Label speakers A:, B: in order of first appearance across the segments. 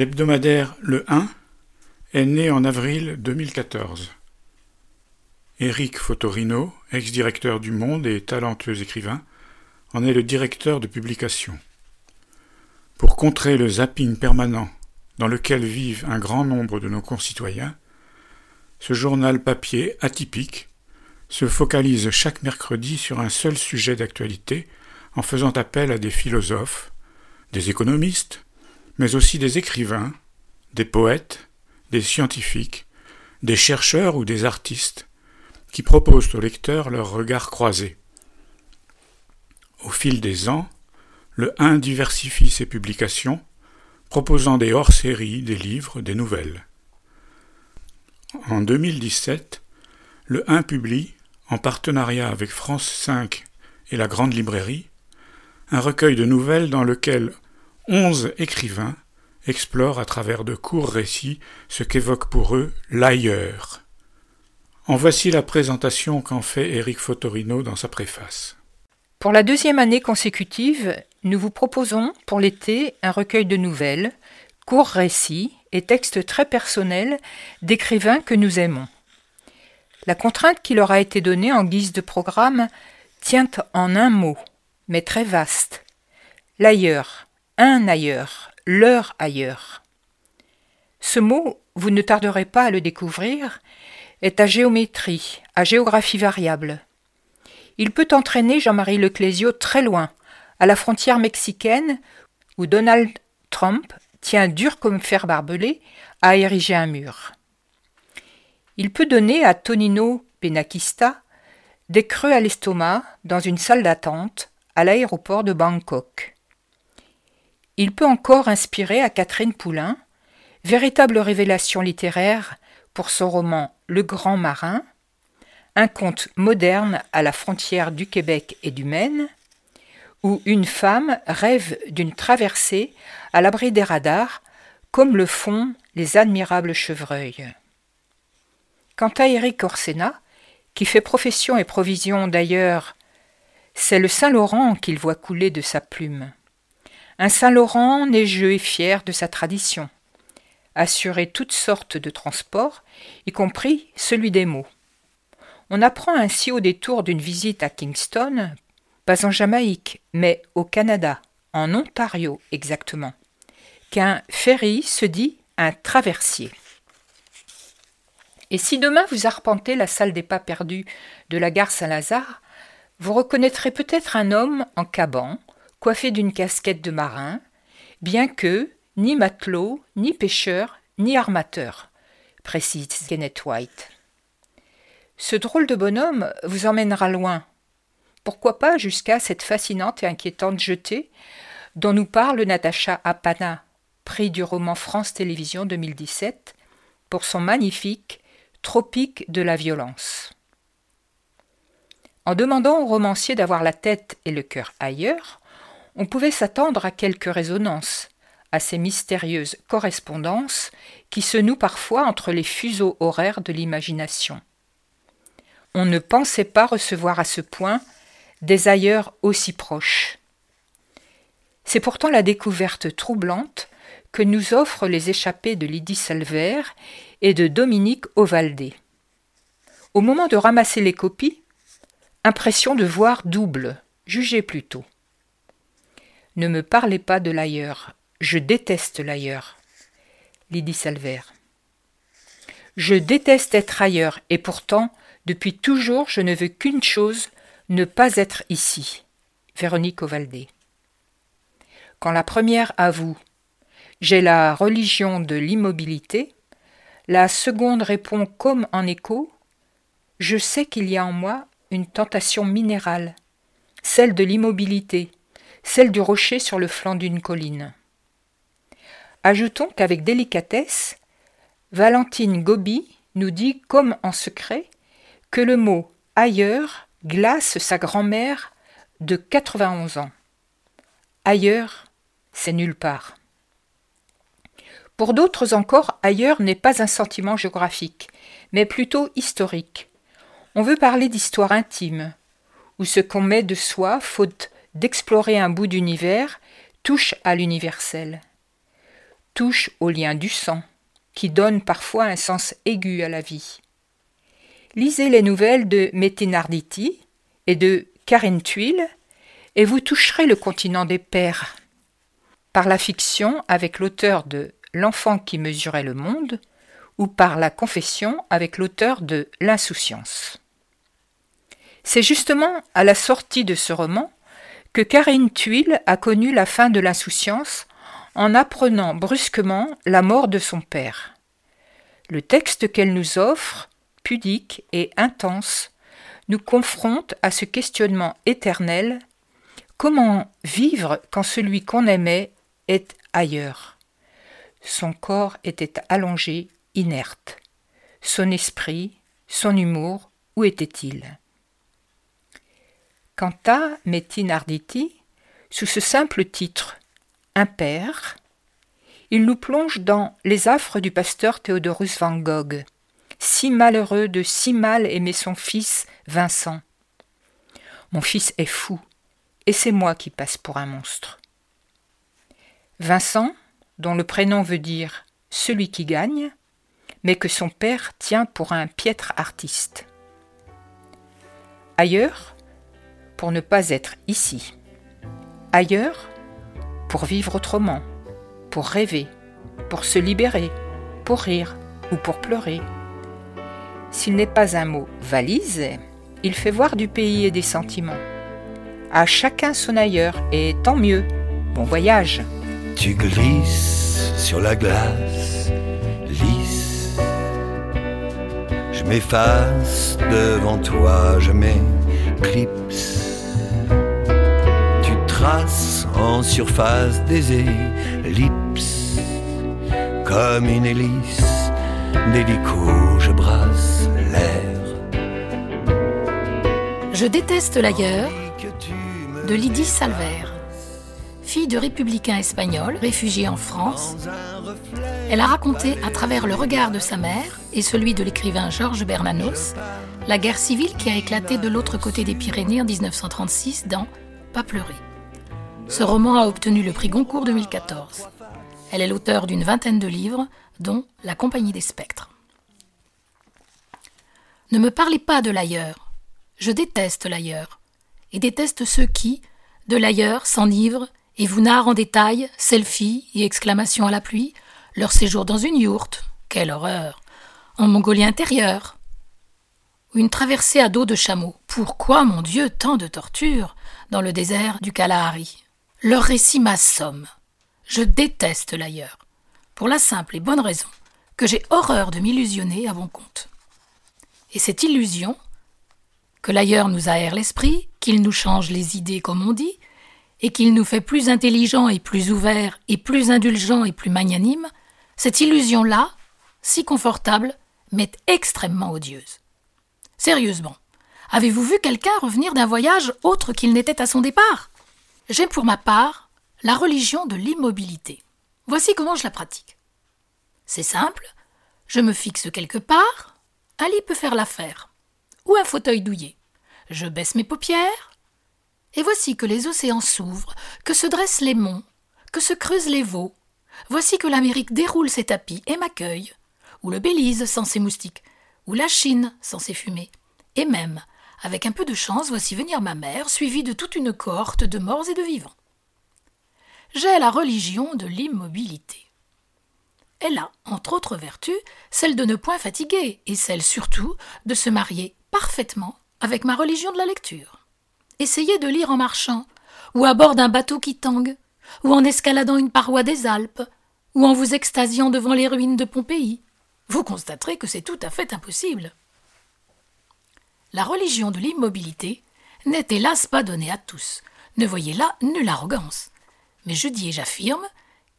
A: L'hebdomadaire Le 1 est né en avril 2014. Éric Fotorino, ex-directeur du Monde et talentueux écrivain, en est le directeur de publication. Pour contrer le zapping permanent dans lequel vivent un grand nombre de nos concitoyens, ce journal papier atypique se focalise chaque mercredi sur un seul sujet d'actualité en faisant appel à des philosophes, des économistes, mais aussi des écrivains, des poètes, des scientifiques, des chercheurs ou des artistes, qui proposent au lecteur leur regard croisé. Au fil des ans, le 1 diversifie ses publications, proposant des hors-séries, des livres, des nouvelles. En 2017, le 1 publie, en partenariat avec France 5 et la Grande Librairie, un recueil de nouvelles dans lequel onze écrivains explorent à travers de courts récits ce qu'évoque pour eux l'ailleurs. En voici la présentation qu'en fait Éric Fotorino dans sa préface.
B: Pour la deuxième année consécutive, nous vous proposons pour l'été un recueil de nouvelles, courts récits et textes très personnels d'écrivains que nous aimons. La contrainte qui leur a été donnée en guise de programme tient en un mot, mais très vaste. L'ailleurs, un ailleurs, leur ailleurs. Ce mot, vous ne tarderez pas à le découvrir, est à géométrie, à géographie variable. Il peut entraîner Jean-Marie Leclésio très loin, à la frontière mexicaine, où Donald Trump tient dur comme fer barbelé à ériger un mur. Il peut donner à Tonino Benakista des creux à l'estomac dans une salle d'attente à l'aéroport de Bangkok. Il peut encore inspirer à Catherine Poulain, véritable révélation littéraire pour son roman Le Grand Marin, un conte moderne à la frontière du Québec et du Maine, où une femme rêve d'une traversée à l'abri des radars, comme le font les admirables chevreuils. Quant à Éric Orsena, qui fait profession et provision d'ailleurs, c'est le Saint-Laurent qu'il voit couler de sa plume. Un Saint-Laurent neigeux et fier de sa tradition, assurer toutes sortes de transports, y compris celui des mots. On apprend ainsi au détour d'une visite à Kingston, pas en Jamaïque, mais au Canada, en Ontario exactement, qu'un ferry se dit un traversier. Et si demain vous arpentez la salle des pas perdus de la gare Saint-Lazare, vous reconnaîtrez peut-être un homme en caban, coiffé d'une casquette de marin, bien que ni matelot, ni pêcheur, ni armateur, précise Kenneth White. Ce drôle de bonhomme vous emmènera loin. Pourquoi pas jusqu'à cette fascinante et inquiétante jetée dont nous parle Natacha Apana, prix du roman France Télévisions 2017, pour son magnifique Tropique de la violence. En demandant au romancier d'avoir la tête et le cœur ailleurs, on pouvait s'attendre à quelques résonances, à ces mystérieuses correspondances qui se nouent parfois entre les fuseaux horaires de l'imagination. On ne pensait pas recevoir à ce point des ailleurs aussi proches. C'est pourtant la découverte troublante que nous offrent les échappées de Lydie Salver et de Dominique Ovaldé. Au moment de ramasser les copies, impression de voir double, jugez plutôt. Ne me parlez pas de l'ailleurs, Je déteste l'ailleurs. Lydie Salver. Je déteste être ailleurs, et pourtant, depuis toujours, je ne veux qu'une chose, ne pas être ici. Véronique Ovaldé. Quand la première avoue J'ai la religion de l'immobilité, la seconde répond comme en écho Je sais qu'il y a en moi une tentation minérale, celle de l'immobilité, celle du rocher sur le flanc d'une colline. Ajoutons qu'avec délicatesse, Valentine Gobi nous dit comme en secret que le mot ailleurs glace sa grand-mère de 91 ans. Ailleurs, c'est nulle part. Pour d'autres encore, ailleurs n'est pas un sentiment géographique, mais plutôt historique. On veut parler d'histoire intime, où ce qu'on met de soi, faute d'explorer un bout d'univers, touche à l'universel, touche au lien du sang, qui donne parfois un sens aigu à la vie. Lisez les nouvelles de Arditi et de Karine Tuile, et vous toucherez le continent des pères. Par la fiction avec l'auteur de L'enfant qui mesurait le monde, ou par la confession avec l'auteur de L'insouciance. C'est justement à la sortie de ce roman que Karine Tuile a connu la fin de l'insouciance en apprenant brusquement la mort de son père. Le texte qu'elle nous offre, pudique et intense, nous confronte à ce questionnement éternel comment vivre quand celui qu'on aimait est ailleurs? Son corps était allongé, inerte. Son esprit, son humour, où était-il? Quant à Metin Arditi, sous ce simple titre Un père, il nous plonge dans les affres du pasteur Théodorus Van Gogh, si malheureux de si mal aimer son fils Vincent. Mon fils est fou, et c'est moi qui passe pour un monstre. Vincent, dont le prénom veut dire celui qui gagne, mais que son père tient pour un piètre artiste. Ailleurs, pour ne pas être ici. Ailleurs, pour vivre autrement, pour rêver, pour se libérer, pour rire ou pour pleurer. S'il n'est pas un mot valise, il fait voir du pays et des sentiments. À chacun son ailleurs, et tant mieux. Bon voyage.
C: Tu glisses sur la glace, lisse. Je m'efface devant toi, je m'éclipse surface des comme une hélice je brasse l'air.
D: Je déteste l'ailleurs de Lydie Salver. Fille de républicain espagnol, réfugiée en France, elle a raconté à travers le regard de sa mère et celui de l'écrivain Georges Bernanos la guerre civile qui a éclaté de l'autre côté des Pyrénées en 1936 dans Pas pleurer. Ce roman a obtenu le prix Goncourt 2014. Elle est l'auteur d'une vingtaine de livres, dont La Compagnie des Spectres. Ne me parlez pas de l'ailleurs. Je déteste l'ailleurs, et déteste ceux qui, de l'ailleurs, s'enivrent et vous narrent en détail, selfie et exclamations à la pluie, leur séjour dans une yourte, quelle horreur, en Mongolie intérieure, une traversée à dos de chameau. Pourquoi, mon Dieu, tant de tortures dans le désert du Kalahari? Leur récit m'assomme. Je déteste l'ailleurs, pour la simple et bonne raison que j'ai horreur de m'illusionner à bon compte. Et cette illusion, que l'ailleurs nous aère l'esprit, qu'il nous change les idées comme on dit, et qu'il nous fait plus intelligents et plus ouverts et plus indulgents et plus magnanimes, cette illusion-là, si confortable, m'est extrêmement odieuse. Sérieusement, avez-vous vu quelqu'un revenir d'un voyage autre qu'il n'était à son départ? J'ai pour ma part la religion de l'immobilité. Voici comment je la pratique. C'est simple, je me fixe quelque part, un lit peut faire l'affaire, ou un fauteuil douillet. Je baisse mes paupières, et voici que les océans s'ouvrent, que se dressent les monts, que se creusent les veaux. Voici que l'Amérique déroule ses tapis et m'accueille, ou le Belize sans ses moustiques, ou la Chine sans ses fumées, et même avec un peu de chance, voici venir ma mère, suivie de toute une cohorte de morts et de vivants. j'ai la religion de l'immobilité. Elle a, entre autres vertus, celle de ne point fatiguer, et celle surtout de se marier parfaitement avec ma religion de la lecture. Essayez de lire en marchant, ou à bord d'un bateau qui tangue, ou en escaladant une paroi des Alpes, ou en vous extasiant devant les ruines de Pompéi. Vous constaterez que c'est tout à fait impossible. La religion de l'immobilité n'est hélas pas donnée à tous. Ne voyez là nulle arrogance. Mais je dis et j'affirme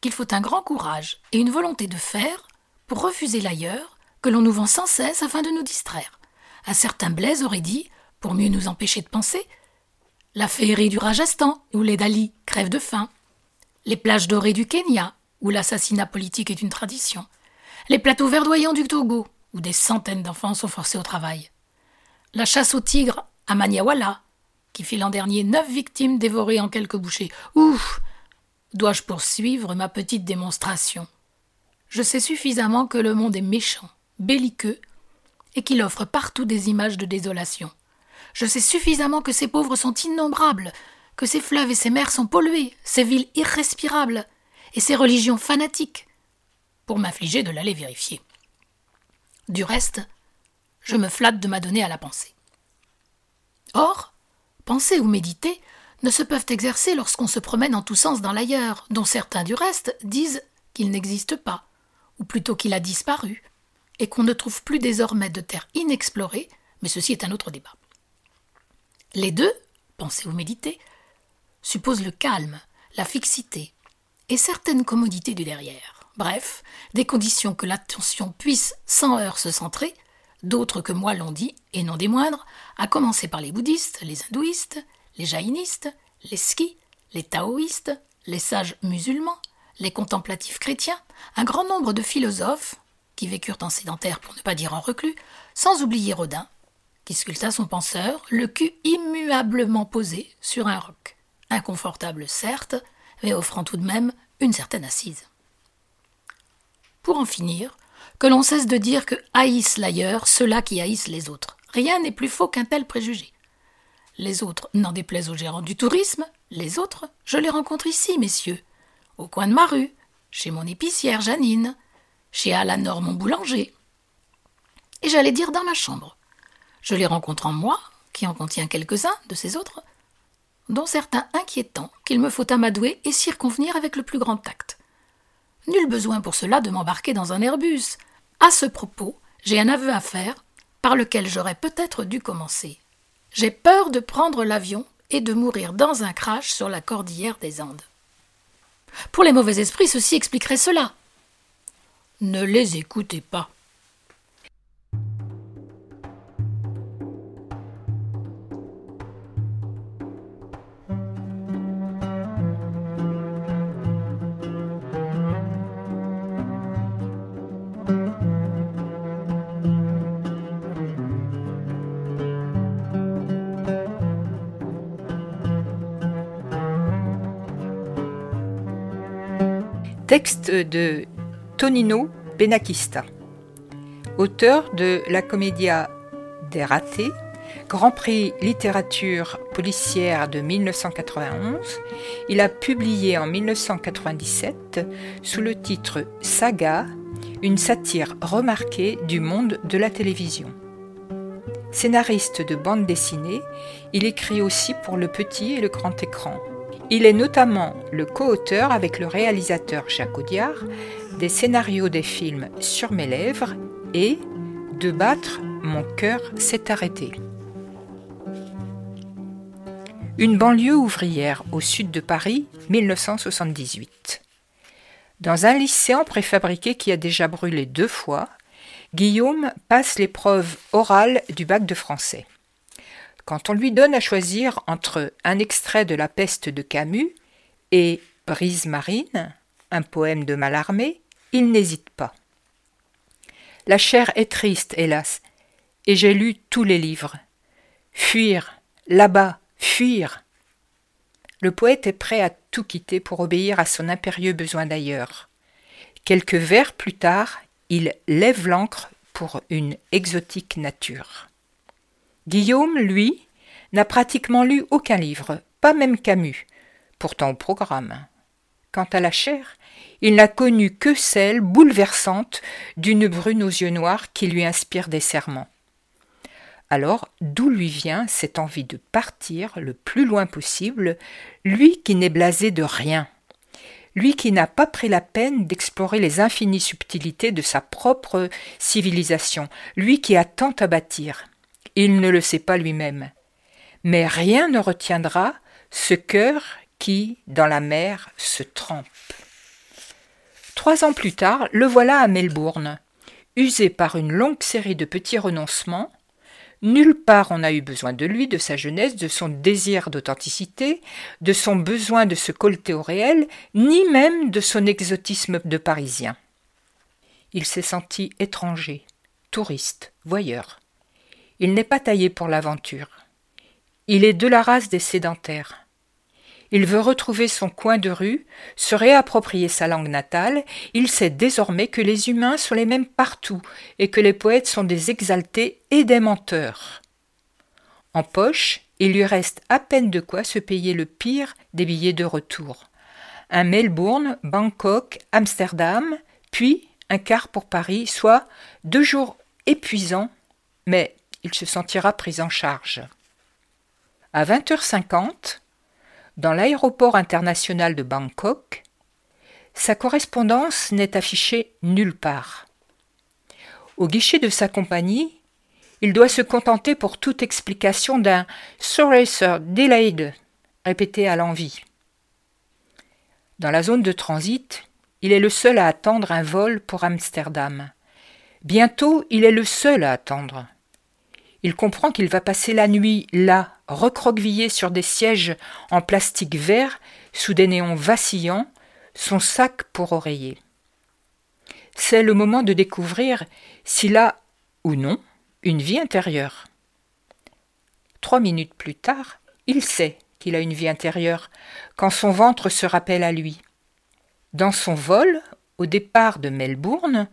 D: qu'il faut un grand courage et une volonté de faire pour refuser l'ailleurs que l'on nous vend sans cesse afin de nous distraire. Un certain Blaise aurait dit, pour mieux nous empêcher de penser, la féerie du Rajasthan, où les Dali crèvent de faim, les plages dorées du Kenya, où l'assassinat politique est une tradition, les plateaux verdoyants du Togo, où des centaines d'enfants sont forcés au travail, la chasse aux tigres à Maniawala, qui fit l'an dernier neuf victimes dévorées en quelques bouchées. Ouf Dois-je poursuivre ma petite démonstration? Je sais suffisamment que le monde est méchant, belliqueux, et qu'il offre partout des images de désolation. Je sais suffisamment que ces pauvres sont innombrables, que ces fleuves et ces mers sont pollués, ces villes irrespirables, et ces religions fanatiques, pour m'affliger de l'aller vérifier. Du reste, je me flatte de m'adonner à la pensée. Or, penser ou méditer ne se peuvent exercer lorsqu'on se promène en tous sens dans l'ailleurs, dont certains du reste disent qu'il n'existe pas, ou plutôt qu'il a disparu, et qu'on ne trouve plus désormais de terre inexplorée, mais ceci est un autre débat. Les deux, penser ou méditer, supposent le calme, la fixité, et certaines commodités du derrière. Bref, des conditions que l'attention puisse sans heurts se centrer, d'autres que moi l'ont dit, et non des moindres, à commencer par les bouddhistes, les hindouistes, les jaïnistes, les skis, les taoïstes, les sages musulmans, les contemplatifs chrétiens, un grand nombre de philosophes, qui vécurent en sédentaire pour ne pas dire en reclus, sans oublier Rodin, qui sculpta son penseur, le cul immuablement posé sur un roc, inconfortable certes, mais offrant tout de même une certaine assise. Pour en finir, que l'on cesse de dire que haïssent l'ailleurs ceux-là qui haïssent les autres. Rien n'est plus faux qu'un tel préjugé. Les autres n'en déplaisent aux gérants du tourisme, les autres, je les rencontre ici, messieurs, au coin de ma rue, chez mon épicière Janine, chez Alanor mon boulanger. Et j'allais dire dans ma chambre. Je les rencontre en moi, qui en contient quelques-uns de ces autres, dont certains inquiétants qu'il me faut amadouer et circonvenir avec le plus grand tact. Nul besoin pour cela de m'embarquer dans un Airbus. À ce propos, j'ai un aveu à faire, par lequel j'aurais peut-être dû commencer. J'ai peur de prendre l'avion et de mourir dans un crash sur la cordillère des Andes. Pour les mauvais esprits, ceci expliquerait cela. Ne les écoutez pas.
B: Texte de Tonino Benakista, auteur de la comédia Des ratés, Grand Prix littérature policière de 1991. Il a publié en 1997 sous le titre Saga, une satire remarquée du monde de la télévision. Scénariste de bande dessinée, il écrit aussi pour le petit et le grand écran. Il est notamment le co-auteur avec le réalisateur Jacques Audiard des scénarios des films Sur mes lèvres et De battre, mon cœur s'est arrêté. Une banlieue ouvrière au sud de Paris, 1978. Dans un lycée en préfabriqué qui a déjà brûlé deux fois, Guillaume passe l'épreuve orale du bac de français. Quand on lui donne à choisir entre un extrait de La peste de Camus et Brise marine, un poème de Mallarmé, il n'hésite pas. La chair est triste, hélas, et j'ai lu tous les livres. Fuir, là-bas, fuir. Le poète est prêt à tout quitter pour obéir à son impérieux besoin d'ailleurs. Quelques vers plus tard, il lève l'ancre pour une exotique nature. Guillaume, lui, n'a pratiquement lu aucun livre, pas même Camus, pourtant au programme. quant à la chair, il n'a connu que celle bouleversante d'une brune aux yeux noirs qui lui inspire des serments. Alors, d'où lui vient cette envie de partir le plus loin possible, lui qui n'est blasé de rien, lui qui n'a pas pris la peine d'explorer les infinies subtilités de sa propre civilisation, lui qui a tant à bâtir. Il ne le sait pas lui-même. Mais rien ne retiendra ce cœur qui, dans la mer, se trempe. Trois ans plus tard, le voilà à Melbourne. Usé par une longue série de petits renoncements, Nulle part on n'a eu besoin de lui, de sa jeunesse, de son désir d'authenticité, de son besoin de se colter au réel, ni même de son exotisme de Parisien. Il s'est senti étranger, touriste, voyeur. Il n'est pas taillé pour l'aventure. Il est de la race des sédentaires. Il veut retrouver son coin de rue, se réapproprier sa langue natale, il sait désormais que les humains sont les mêmes partout et que les poètes sont des exaltés et des menteurs. En poche, il lui reste à peine de quoi se payer le pire des billets de retour. Un Melbourne, Bangkok, Amsterdam, puis un quart pour Paris, soit deux jours épuisants, mais il se sentira pris en charge. À 20h50, dans l'aéroport international de Bangkok, sa correspondance n'est affichée nulle part. Au guichet de sa compagnie, il doit se contenter pour toute explication d'un Sorry sir, delayed, répété à l'envi. Dans la zone de transit, il est le seul à attendre un vol pour Amsterdam. Bientôt, il est le seul à attendre. Il comprend qu'il va passer la nuit là, recroquevillé sur des sièges en plastique vert, sous des néons vacillants, son sac pour oreiller. C'est le moment de découvrir s'il a, ou non, une vie intérieure. Trois minutes plus tard, il sait qu'il a une vie intérieure, quand son ventre se rappelle à lui. Dans son vol, au départ de Melbourne,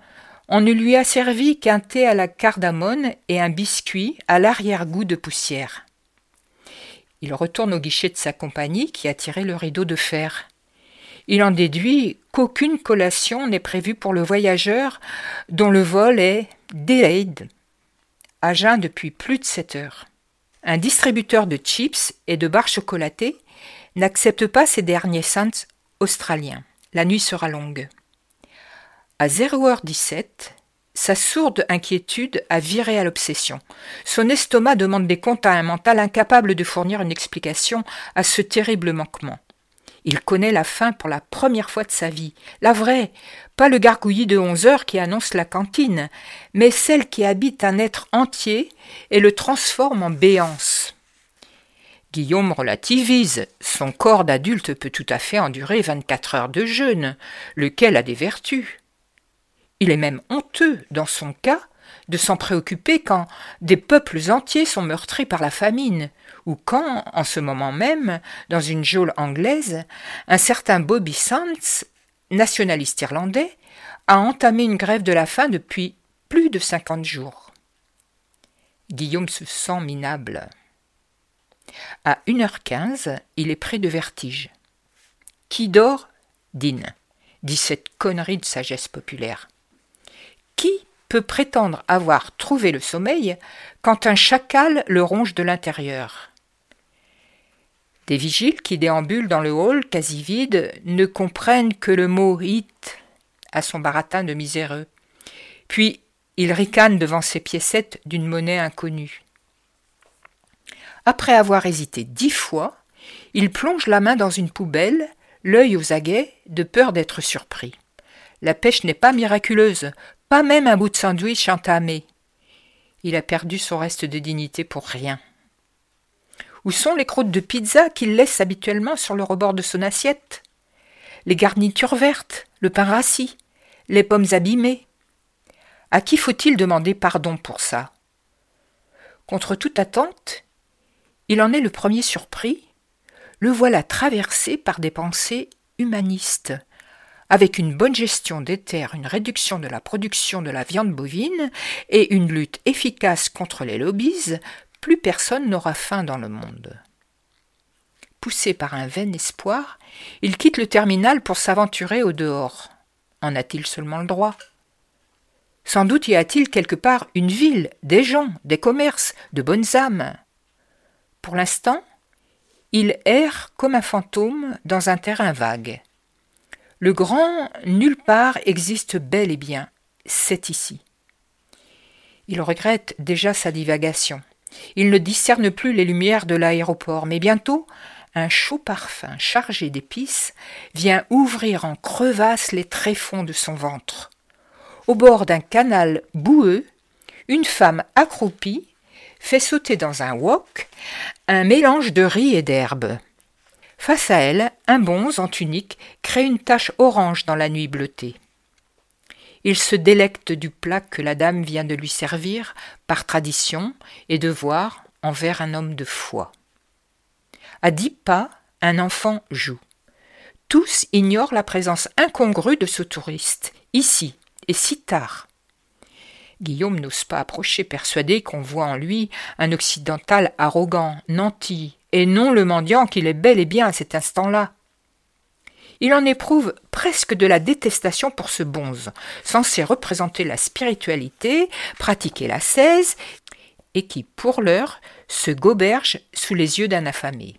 B: on ne lui a servi qu'un thé à la cardamone et un biscuit à l'arrière-goût de poussière. Il retourne au guichet de sa compagnie qui a tiré le rideau de fer. Il en déduit qu'aucune collation n'est prévue pour le voyageur dont le vol est delayed, à jeun depuis plus de sept heures. Un distributeur de chips et de barres chocolatées n'accepte pas ces derniers cents australiens. La nuit sera longue. À 0h17, sa sourde inquiétude a viré à l'obsession. Son estomac demande des comptes à un mental incapable de fournir une explication à ce terrible manquement. Il connaît la faim pour la première fois de sa vie, la vraie, pas le gargouillis de onze heures qui annonce la cantine, mais celle qui habite un être entier et le transforme en béance. Guillaume relativise. Son corps d'adulte peut tout à fait endurer vingt-quatre heures de jeûne, lequel a des vertus. Il est même honteux, dans son cas, de s'en préoccuper quand des peuples entiers sont meurtris par la famine, ou quand, en ce moment même, dans une geôle anglaise, un certain Bobby Sands, nationaliste irlandais, a entamé une grève de la faim depuis plus de cinquante jours. Guillaume se sent minable. À une heure quinze, il est pris de vertige. Qui dort? Dîne, dit cette connerie de sagesse populaire. Qui peut prétendre avoir trouvé le sommeil quand un chacal le ronge de l'intérieur? Des vigiles qui déambulent dans le hall quasi vide ne comprennent que le mot hit à son baratin de miséreux. Puis ils ricanent devant ces piécettes d'une monnaie inconnue. Après avoir hésité dix fois, il plonge la main dans une poubelle, l'œil aux aguets, de peur d'être surpris. La pêche n'est pas miraculeuse, pas même un bout de sandwich entamé. Il a perdu son reste de dignité pour rien. Où sont les croûtes de pizza qu'il laisse habituellement sur le rebord de son assiette? Les garnitures vertes, le pain rassis, les pommes abîmées. À qui faut-il demander pardon pour ça? Contre toute attente, il en est le premier surpris, le voilà traversé par des pensées humanistes, avec une bonne gestion des terres, une réduction de la production de la viande bovine et une lutte efficace contre les lobbies, plus personne n'aura faim dans le monde. poussé par un vain espoir, il quitte le terminal pour s'aventurer au dehors. En a-t-il seulement le droit? Sans doute y a-t-il quelque part une ville, des gens, des commerces, de bonnes âmes. Pour l'instant, il erre comme un fantôme dans un terrain vague. Le grand nulle part existe bel et bien, c'est ici. Il regrette déjà sa divagation. Il ne discerne plus les lumières de l'aéroport, mais bientôt un chaud parfum chargé d'épices vient ouvrir en crevasse les tréfonds de son ventre. Au bord d'un canal boueux, une femme accroupie fait sauter dans un wok un mélange de riz et d'herbe. Face à elle, un bonze en tunique crée une tache orange dans la nuit bleutée. Il se délecte du plat que la dame vient de lui servir, par tradition et devoir envers un homme de foi. À dix pas, un enfant joue. Tous ignorent la présence incongrue de ce touriste, ici, et si tard. Guillaume n'ose pas approcher, persuadé qu'on voit en lui un occidental arrogant, nanti, et non le mendiant qu'il est bel et bien à cet instant-là. Il en éprouve presque de la détestation pour ce bonze, censé représenter la spiritualité, pratiquer la cèse, et qui, pour l'heure, se goberge sous les yeux d'un affamé.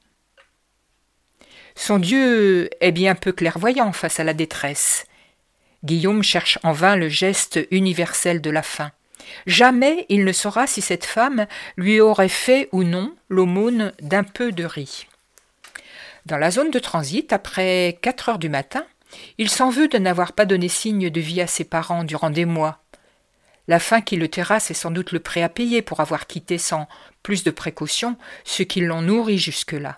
B: Son Dieu est bien peu clairvoyant face à la détresse. Guillaume cherche en vain le geste universel de la faim. Jamais il ne saura si cette femme lui aurait fait ou non l'aumône d'un peu de riz. Dans la zone de transit, après quatre heures du matin, il s'en veut de n'avoir pas donné signe de vie à ses parents durant des mois. La faim qui le terrasse est sans doute le prêt à payer pour avoir quitté sans plus de précaution ceux qui l'ont nourri jusque-là.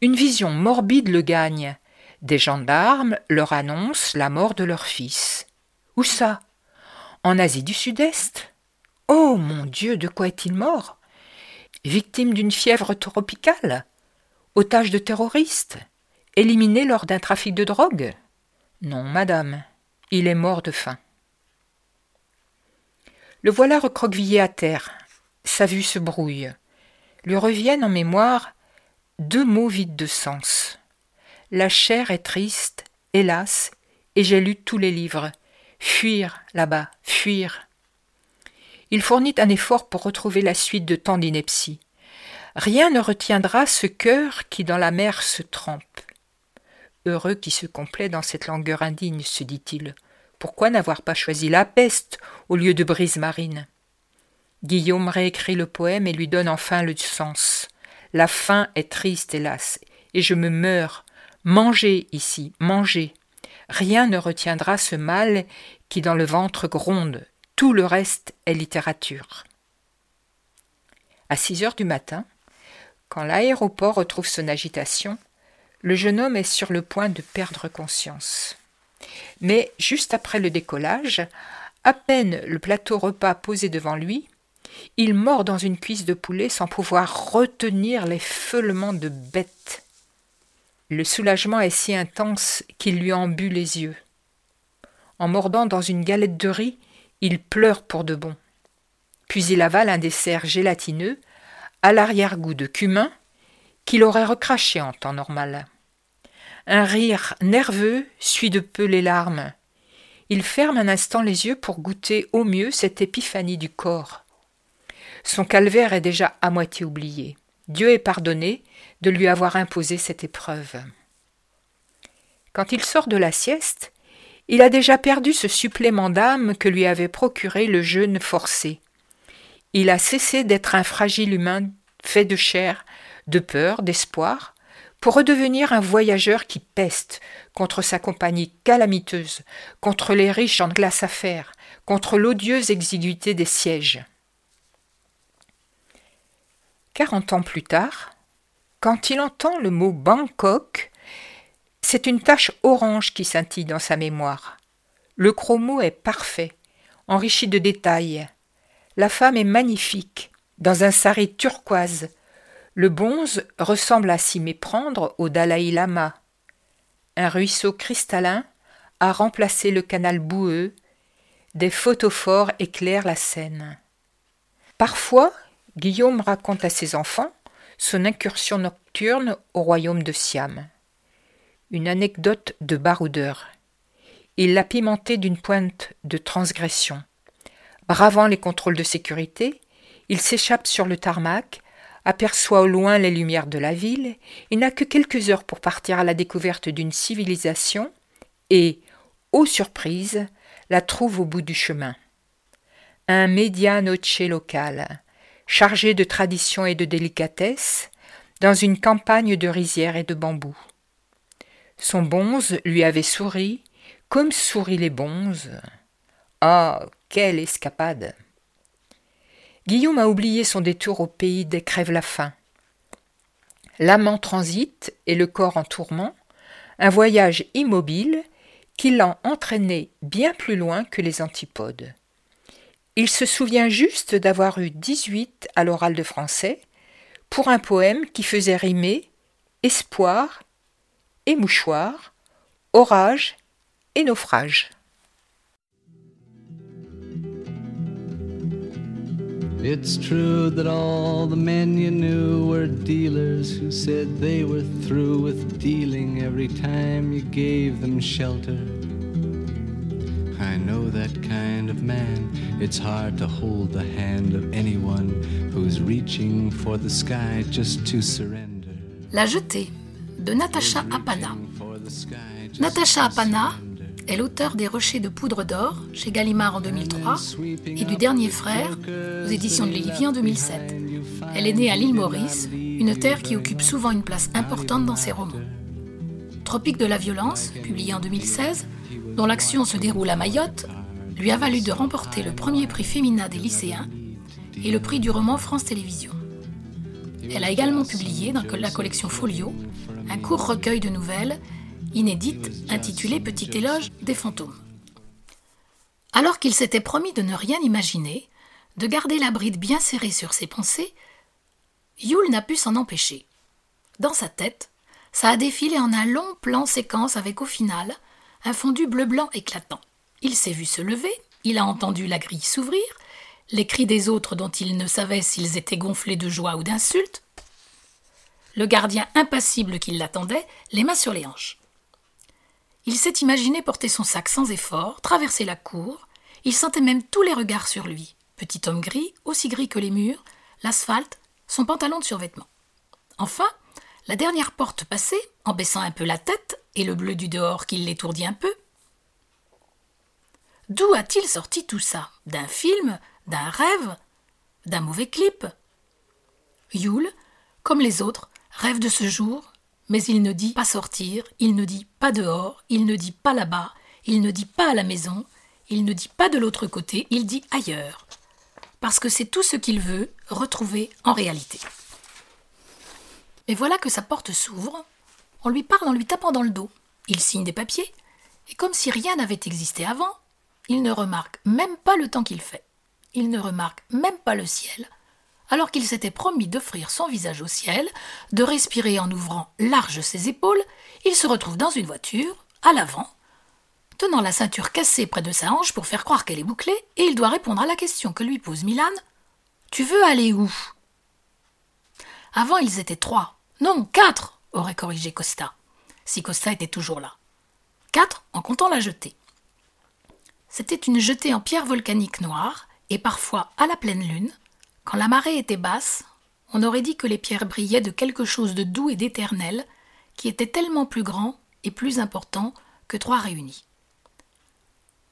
B: Une vision morbide le gagne. Des gendarmes leur annoncent la mort de leur fils. Où ça? En Asie du Sud-Est Oh mon Dieu, de quoi est-il mort? Victime d'une fièvre tropicale? Otage de terroristes? Éliminé lors d'un trafic de drogue? Non, madame, il est mort de faim. Le voilà recroquevillé à terre. Sa vue se brouille. Lui reviennent en mémoire deux mots vides de sens. La chair est triste, hélas, et j'ai lu tous les livres. Fuir là-bas, fuir. Il fournit un effort pour retrouver la suite de tant d'inepties. Rien ne retiendra ce cœur qui dans la mer se trempe. Heureux qui se complaît dans cette langueur indigne, se dit-il. Pourquoi n'avoir pas choisi la peste au lieu de brise marine? Guillaume réécrit le poème et lui donne enfin le sens. La faim est triste, hélas, et je me meurs. Mangez ici, mangez. Rien ne retiendra ce mal qui dans le ventre gronde. Tout le reste est littérature. À six heures du matin, quand l'aéroport retrouve son agitation, le jeune homme est sur le point de perdre conscience. Mais juste après le décollage, à peine le plateau repas posé devant lui, il mord dans une cuisse de poulet sans pouvoir retenir les de bête. Le soulagement est si intense qu'il lui embue les yeux. En mordant dans une galette de riz, il pleure pour de bon. Puis il avale un dessert gélatineux, à l'arrière-goût de cumin, qu'il aurait recraché en temps normal. Un rire nerveux suit de peu les larmes. Il ferme un instant les yeux pour goûter au mieux cette épiphanie du corps. Son calvaire est déjà à moitié oublié. Dieu est pardonné de lui avoir imposé cette épreuve. Quand il sort de la sieste, il a déjà perdu ce supplément d'âme que lui avait procuré le jeûne forcé. Il a cessé d'être un fragile humain fait de chair, de peur, d'espoir, pour redevenir un voyageur qui peste contre sa compagnie calamiteuse, contre les riches en glace à faire, contre l'odieuse exiguïté des sièges. Quarante ans plus tard, quand il entend le mot Bangkok, c'est une tache orange qui scintille dans sa mémoire. Le chromo est parfait, enrichi de détails. La femme est magnifique, dans un sari turquoise. Le bonze ressemble à s'y méprendre au Dalai Lama. Un ruisseau cristallin a remplacé le canal boueux. Des photophores éclairent la scène. Parfois, Guillaume raconte à ses enfants son incursion nocturne au royaume de Siam. Une anecdote de baroudeur. Il l'a pimenté d'une pointe de transgression. Bravant les contrôles de sécurité, il s'échappe sur le tarmac, aperçoit au loin les lumières de la ville, et n'a que quelques heures pour partir à la découverte d'une civilisation, et, ô surprise, la trouve au bout du chemin. Un medianoche local, chargé de traditions et de délicatesse, dans une campagne de rizières et de bambous. Son bonze lui avait souri, comme sourient les bonzes. Ah, quelle escapade Guillaume a oublié son détour au pays des crèves la faim. L'âme en transit et le corps en tourment, un voyage immobile qui l'a entraîné bien plus loin que les antipodes. Il se souvient juste d'avoir eu dix-huit à l'oral de français pour un poème qui faisait rimer espoir et mouchoir, orage et naufrage.
E: It's true that all the men you knew were dealers who said they were through with dealing every time you gave them shelter. I know that kind of man. It's hard to hold the hand of anyone who's reaching for the sky just to surrender.
D: La jetée de Natacha Apana. Natacha Apana est l'auteur des Rochers de poudre d'or chez Gallimard en 2003 et du Dernier Frère aux éditions de l'Olivier en 2007. Elle est née à l'île Maurice, une terre qui occupe souvent une place importante dans ses romans. Tropique de la violence, publié en 2016, dont l'action se déroule à Mayotte, lui a valu de remporter le premier prix féminin des lycéens et le prix du roman France Télévisions. Elle a également publié dans la collection Folio un court recueil de nouvelles inédite intitulée Petit éloge des fantômes. Alors qu'il s'était promis de ne rien imaginer, de garder la bride bien serrée sur ses pensées, Yule n'a pu s'en empêcher. Dans sa tête, ça a défilé en un long plan séquence avec au final un fondu bleu-blanc éclatant. Il s'est vu se lever, il a entendu la grille s'ouvrir, les cris des autres dont il ne savait s'ils étaient gonflés de joie ou d'insulte, le gardien impassible qui l'attendait, les mains sur les hanches. Il s'est imaginé porter son sac sans effort, traverser la cour. Il sentait même tous les regards sur lui. Petit homme gris, aussi gris que les murs, l'asphalte, son pantalon de survêtement. Enfin, la dernière porte passée, en baissant un peu la tête, et le bleu du dehors qui l'étourdit un peu. D'où a-t-il sorti tout ça? D'un film? D'un rêve? D'un mauvais clip? Yule, comme les autres, rêve de ce jour mais il ne dit pas sortir, il ne dit pas dehors, il ne dit pas là-bas, il ne dit pas à la maison, il ne dit pas de l'autre côté, il dit ailleurs. Parce que c'est tout ce qu'il veut retrouver en réalité. Mais voilà que sa porte s'ouvre, on lui parle en lui tapant dans le dos, il signe des papiers, et comme si rien n'avait existé avant, il ne remarque même pas le temps qu'il fait, il ne remarque même pas le ciel, alors qu'il s'était promis d'offrir son visage au ciel, de respirer en ouvrant large ses épaules, il se retrouve dans une voiture, à l'avant, tenant la ceinture cassée près de sa hanche pour faire croire qu'elle est bouclée, et il doit répondre à la question que lui pose Milan. Tu veux aller où? Avant ils étaient trois. Non, quatre, aurait corrigé Costa, si Costa était toujours là. Quatre en comptant la jetée. C'était une jetée en pierre volcanique noire, et parfois à la pleine lune, quand la marée était basse, on aurait dit que les pierres brillaient de quelque chose de doux et d'éternel, qui était tellement plus grand et plus important que trois réunis.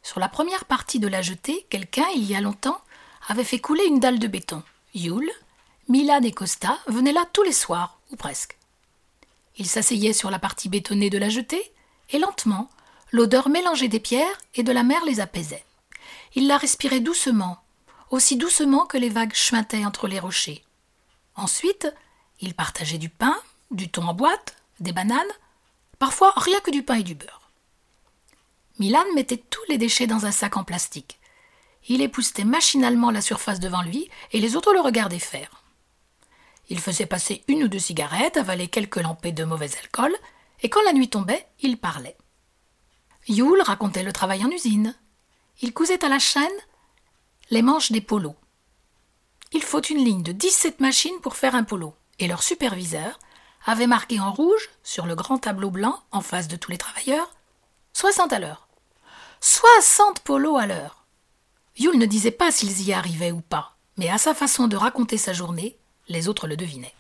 D: Sur la première partie de la jetée, quelqu'un, il y a longtemps, avait fait couler une dalle de béton. Yule, Milan et Costa venaient là tous les soirs, ou presque. Ils s'asseyaient sur la partie bétonnée de la jetée, et lentement, l'odeur mélangée des pierres et de la mer les apaisait. Ils la respiraient doucement, aussi doucement que les vagues chuintaient entre les rochers. Ensuite, ils partageaient du pain, du thon en boîte, des bananes, parfois rien que du pain et du beurre. Milan mettait tous les déchets dans un sac en plastique. Il époussetait machinalement la surface devant lui et les autres le regardaient faire. Il faisait passer une ou deux cigarettes, avalait quelques lampées de mauvais alcool, et quand la nuit tombait, il parlait. Yule racontait le travail en usine. Il cousait à la chaîne les manches des polos. Il faut une ligne de 17 machines pour faire un polo, et leur superviseur avaient marqué en rouge, sur le grand tableau blanc, en face de tous les travailleurs, 60 à l'heure. 60 polos à l'heure. Yule ne disait pas s'ils y arrivaient ou pas, mais à sa façon de raconter sa journée, les autres le devinaient.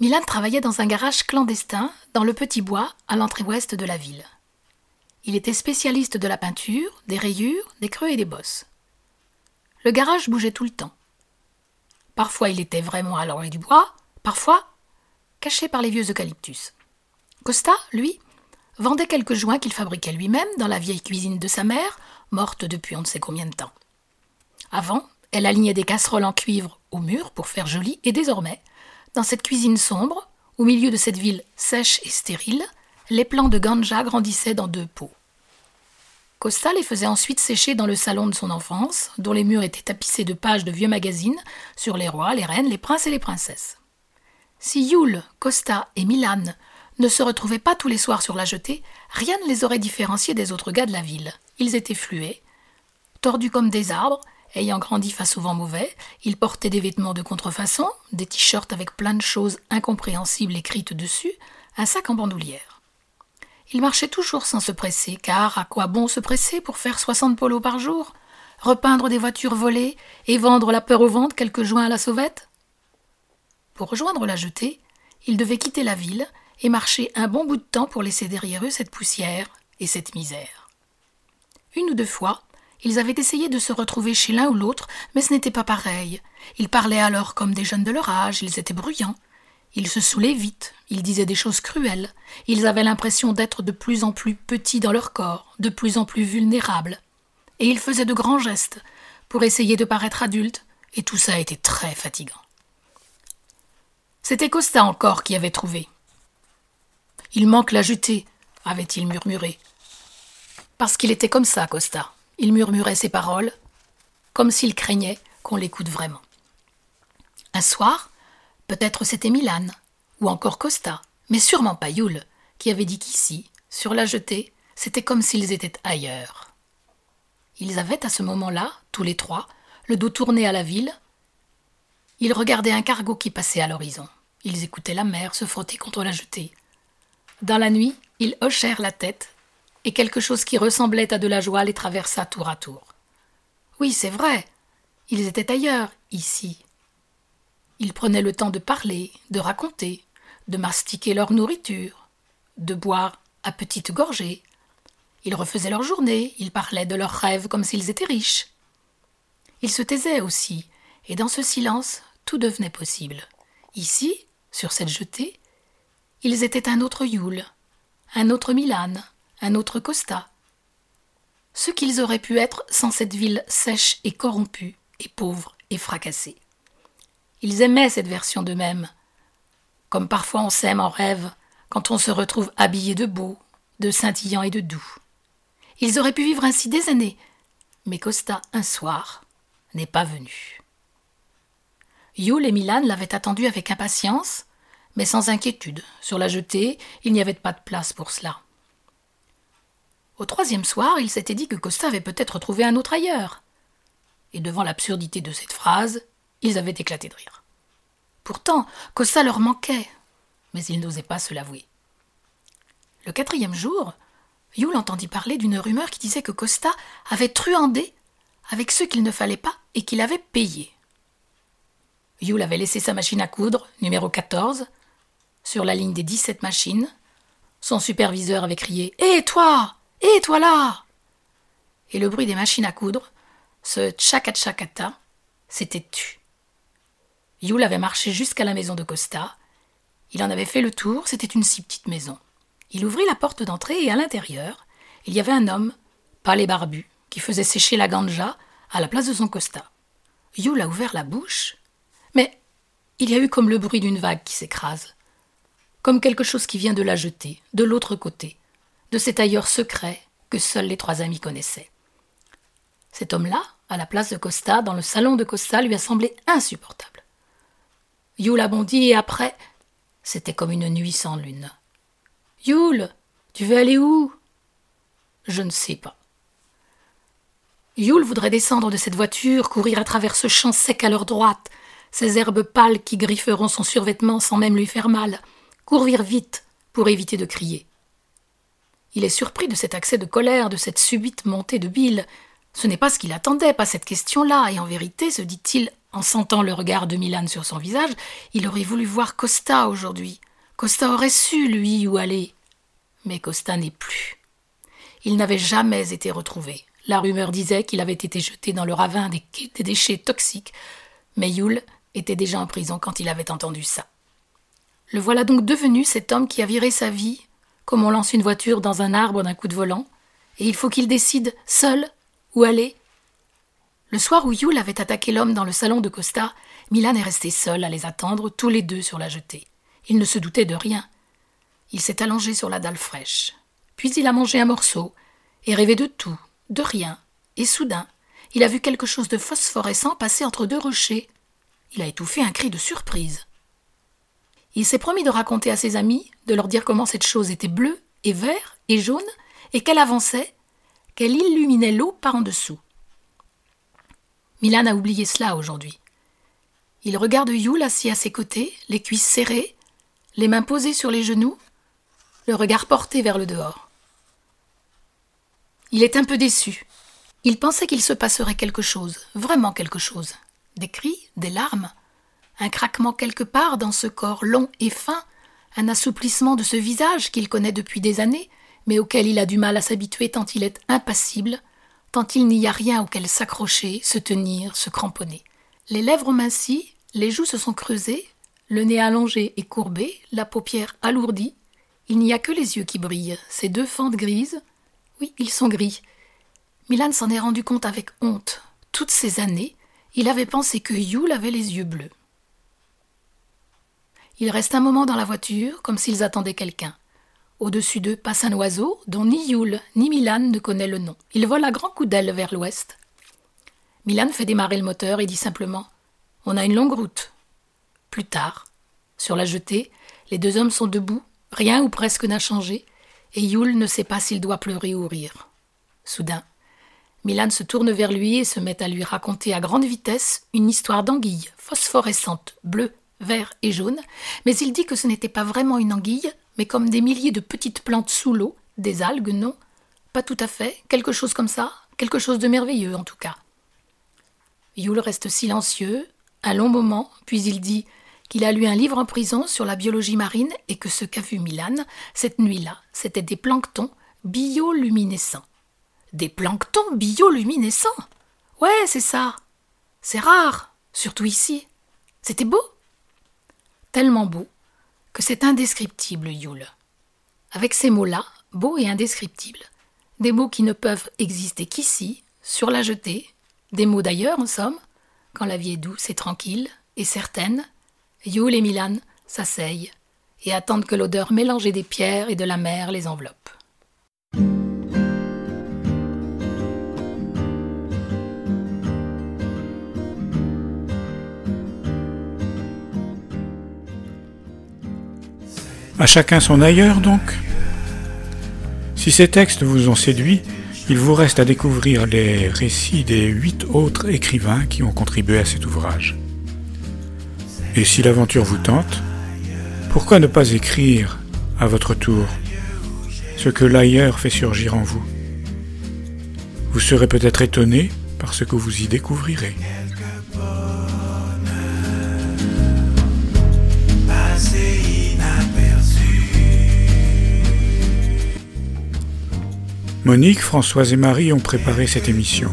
D: Milan travaillait dans un garage clandestin dans le petit bois à l'entrée ouest de la ville. Il était spécialiste de la peinture, des rayures, des creux et des bosses. Le garage bougeait tout le temps. Parfois il était vraiment à l'orée du bois, parfois caché par les vieux eucalyptus. Costa, lui, vendait quelques joints qu'il fabriquait lui-même dans la vieille cuisine de sa mère, morte depuis on ne sait combien de temps. Avant, elle alignait des casseroles en cuivre au pour faire joli, et désormais, dans cette cuisine sombre, au milieu de cette ville sèche et stérile, les plants de ganja grandissaient dans deux pots. Costa les faisait ensuite sécher dans le salon de son enfance, dont les murs étaient tapissés de pages de vieux magazines sur les rois, les reines, les princes et les princesses. Si Yule, Costa et Milan ne se retrouvaient pas tous les soirs sur la jetée, rien ne les aurait différenciés des autres gars de la ville. Ils étaient fluets, tordus comme des arbres, ayant grandi face au vent mauvais, ils portaient des vêtements de contrefaçon, des t-shirts avec plein de choses incompréhensibles écrites dessus, un sac en bandoulière. Ils marchaient toujours sans se presser, car à quoi bon se presser pour faire soixante polos par jour? Repeindre des voitures volées et vendre la peur au ventre quelques joints à la sauvette? Pour rejoindre la jetée, ils devaient quitter la ville et marcher un bon bout de temps pour laisser derrière eux cette poussière et cette misère. Une ou deux fois, ils avaient essayé de se retrouver chez l'un ou l'autre, mais ce n'était pas pareil. Ils parlaient alors comme des jeunes de leur âge, ils étaient bruyants. Ils se saoulaient vite, ils disaient des choses cruelles, ils avaient l'impression d'être de plus en plus petits dans leur corps, de plus en plus vulnérables. Et ils faisaient de grands gestes pour essayer de paraître adultes, et tout ça était très fatigant. C'était Costa encore qui avait trouvé. Il manque la jetée, avait-il murmuré. Parce qu'il était comme ça, Costa. Il murmurait ses paroles, comme s'il craignait qu'on l'écoute vraiment. Un soir, peut-être c'était Milan, ou encore Costa, mais sûrement pas qui avait dit qu'ici, sur la jetée, c'était comme s'ils étaient ailleurs. Ils avaient à ce moment-là, tous les trois, le dos tourné à la ville. Ils regardaient un cargo qui passait à l'horizon. Ils écoutaient la mer se frotter contre la jetée. Dans la nuit, ils hochèrent la tête et quelque chose qui ressemblait à de la joie les traversa tour à tour. Oui, c'est vrai. Ils étaient ailleurs, ici. Ils prenaient le temps de parler, de raconter, de mastiquer leur nourriture, de boire à petites gorgées. Ils refaisaient leur journée, ils parlaient de leurs rêves comme s'ils étaient riches. Ils se taisaient aussi, et dans ce silence, tout devenait possible. Ici, sur cette jetée, ils étaient un autre Yule, un autre Milan, autre Costa. Ce qu'ils auraient pu être sans cette ville sèche et corrompue, et pauvre et fracassée. Ils aimaient cette version d'eux-mêmes, comme parfois on s'aime en rêve quand on se retrouve habillé de beau, de scintillant et de doux. Ils auraient pu vivre ainsi des années, mais Costa, un soir, n'est pas venu. Yule et Milan l'avaient attendu avec impatience, mais sans inquiétude. Sur la jetée, il n'y avait pas de place pour cela. Au troisième soir, il s'était dit que Costa avait peut-être trouvé un autre ailleurs. Et devant l'absurdité de cette phrase, ils avaient éclaté de rire. Pourtant, Costa leur manquait, mais ils n'osaient pas se l'avouer. Le quatrième jour, Yule entendit parler d'une rumeur qui disait que Costa avait truandé avec ceux qu'il ne fallait pas et qu'il avait payé. Yule avait laissé sa machine à coudre, numéro 14, sur la ligne des 17 machines. Son superviseur avait crié Hé, toi Hé, toi là Et le bruit des machines à coudre, ce tchakatchakata, s'était tu. Yule avait marché jusqu'à la maison de Costa. Il en avait fait le tour, c'était une si petite maison. Il ouvrit la porte d'entrée et à l'intérieur, il y avait un homme, pâle et barbu, qui faisait sécher la ganja à la place de son Costa. Yule a ouvert la bouche, mais il y a eu comme le bruit d'une vague qui s'écrase comme quelque chose qui vient de la jeter, de l'autre côté, de cet ailleurs secret que seuls les trois amis connaissaient. Cet homme-là, à la place de Costa, dans le salon de Costa, lui a semblé insupportable. Yule a bondi et après, c'était comme une nuit sans lune. Yule, tu veux aller où? Je ne sais pas. Yule voudrait descendre de cette voiture, courir à travers ce champ sec à leur droite, ces herbes pâles qui grifferont son survêtement sans même lui faire mal, courir vite pour éviter de crier. Il est surpris de cet accès de colère, de cette subite montée de bile. Ce n'est pas ce qu'il attendait, pas cette question-là, et en vérité, se dit-il, en sentant le regard de Milan sur son visage, il aurait voulu voir Costa aujourd'hui. Costa aurait su, lui, où aller. Mais Costa n'est plus. Il n'avait jamais été retrouvé. La rumeur disait qu'il avait été jeté dans le ravin des, déchets toxiques, mais Yule était déjà en prison quand il avait entendu ça. Le voilà donc devenu cet homme qui a viré sa vie, comme on lance une voiture dans un arbre d'un coup de volant, et il faut qu'il décide seul où aller. Le soir où Yule avait attaqué l'homme dans le salon de Costa, Milan est resté seul à les attendre, tous les deux sur la jetée. Il ne se doutait de rien. Il s'est allongé sur la dalle fraîche. Puis il a mangé un morceau, et rêvé de tout, de rien, et soudain, il a vu quelque chose de phosphorescent passer entre deux rochers. Il a étouffé un cri de surprise. Il s'est promis de raconter à ses amis, de leur dire comment cette chose était bleue et vert et jaune, et qu'elle avançait, qu'elle illuminait l'eau par en dessous. Milan a oublié cela aujourd'hui. Il regarde Yule assis à ses côtés, les cuisses serrées, les mains posées sur les genoux, le regard porté vers le dehors. Il est un peu déçu. Il pensait qu'il se passerait quelque chose, vraiment quelque chose. Des cris, des larmes, un craquement quelque part dans ce corps long et fin, un assouplissement de ce visage qu'il connaît depuis des années, mais auquel il a du mal à s'habituer tant il est impassible, tant il n'y a rien auquel s'accrocher, se tenir, se cramponner. Les lèvres mincies, les joues se sont creusées, le nez allongé et courbé, la paupière alourdie. Il n'y a que les yeux qui brillent, ces deux fentes grises. Oui, ils sont gris. Milan s'en est rendu compte avec honte. Toutes ces années, il avait pensé que Yule avait les yeux bleus. Il reste un moment dans la voiture, comme s'ils attendaient quelqu'un. Au-dessus d'eux passe un oiseau dont ni Yule ni Milan ne connaît le nom. Il vole à grands coups d'aile vers l'ouest. Milan fait démarrer le moteur et dit simplement On a une longue route. Plus tard, sur la jetée, les deux hommes sont debout, rien ou presque n'a changé, et Yule ne sait pas s'il doit pleurer ou rire. Soudain, Milan se tourne vers lui et se met à lui raconter à grande vitesse une histoire d'anguille phosphorescente, bleue vert et jaune, mais il dit que ce n'était pas vraiment une anguille, mais comme des milliers de petites plantes sous l'eau, des algues, non Pas tout à fait, quelque chose comme ça, quelque chose de merveilleux en tout cas. Yule reste silencieux, un long moment, puis il dit qu'il a lu un livre en prison sur la biologie marine et que ce qu'a vu Milan, cette nuit-là, c'était des planctons bioluminescents. Des planctons bioluminescents? Ouais, c'est ça. C'est rare, surtout ici. C'était beau tellement beau que c'est indescriptible, Yule. Avec ces mots-là, beaux et indescriptibles, des mots qui ne peuvent exister qu'ici, sur la jetée, des mots d'ailleurs en somme, quand la vie est douce et tranquille et certaine, Yule et Milan s'asseyent et attendent que l'odeur mélangée des pierres et de la mer les enveloppe.
A: À chacun son ailleurs, donc Si ces textes vous ont séduit, il vous reste à découvrir les récits des huit autres écrivains qui ont contribué à cet ouvrage. Et si l'aventure vous tente, pourquoi ne pas écrire, à votre tour, ce que l'ailleurs fait surgir en vous? Vous serez peut-être étonné par ce que vous y découvrirez. Monique, Françoise et Marie ont préparé cette émission.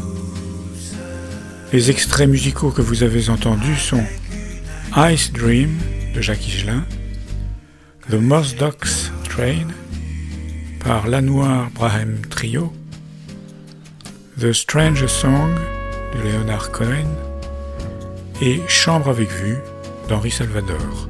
A: Les extraits musicaux que vous avez entendus sont Ice Dream de Jacques Higelin, The Moss Docks Train par Lanoir Brahem Trio, The Strange Song de Leonard Cohen et Chambre avec vue d'Henri Salvador.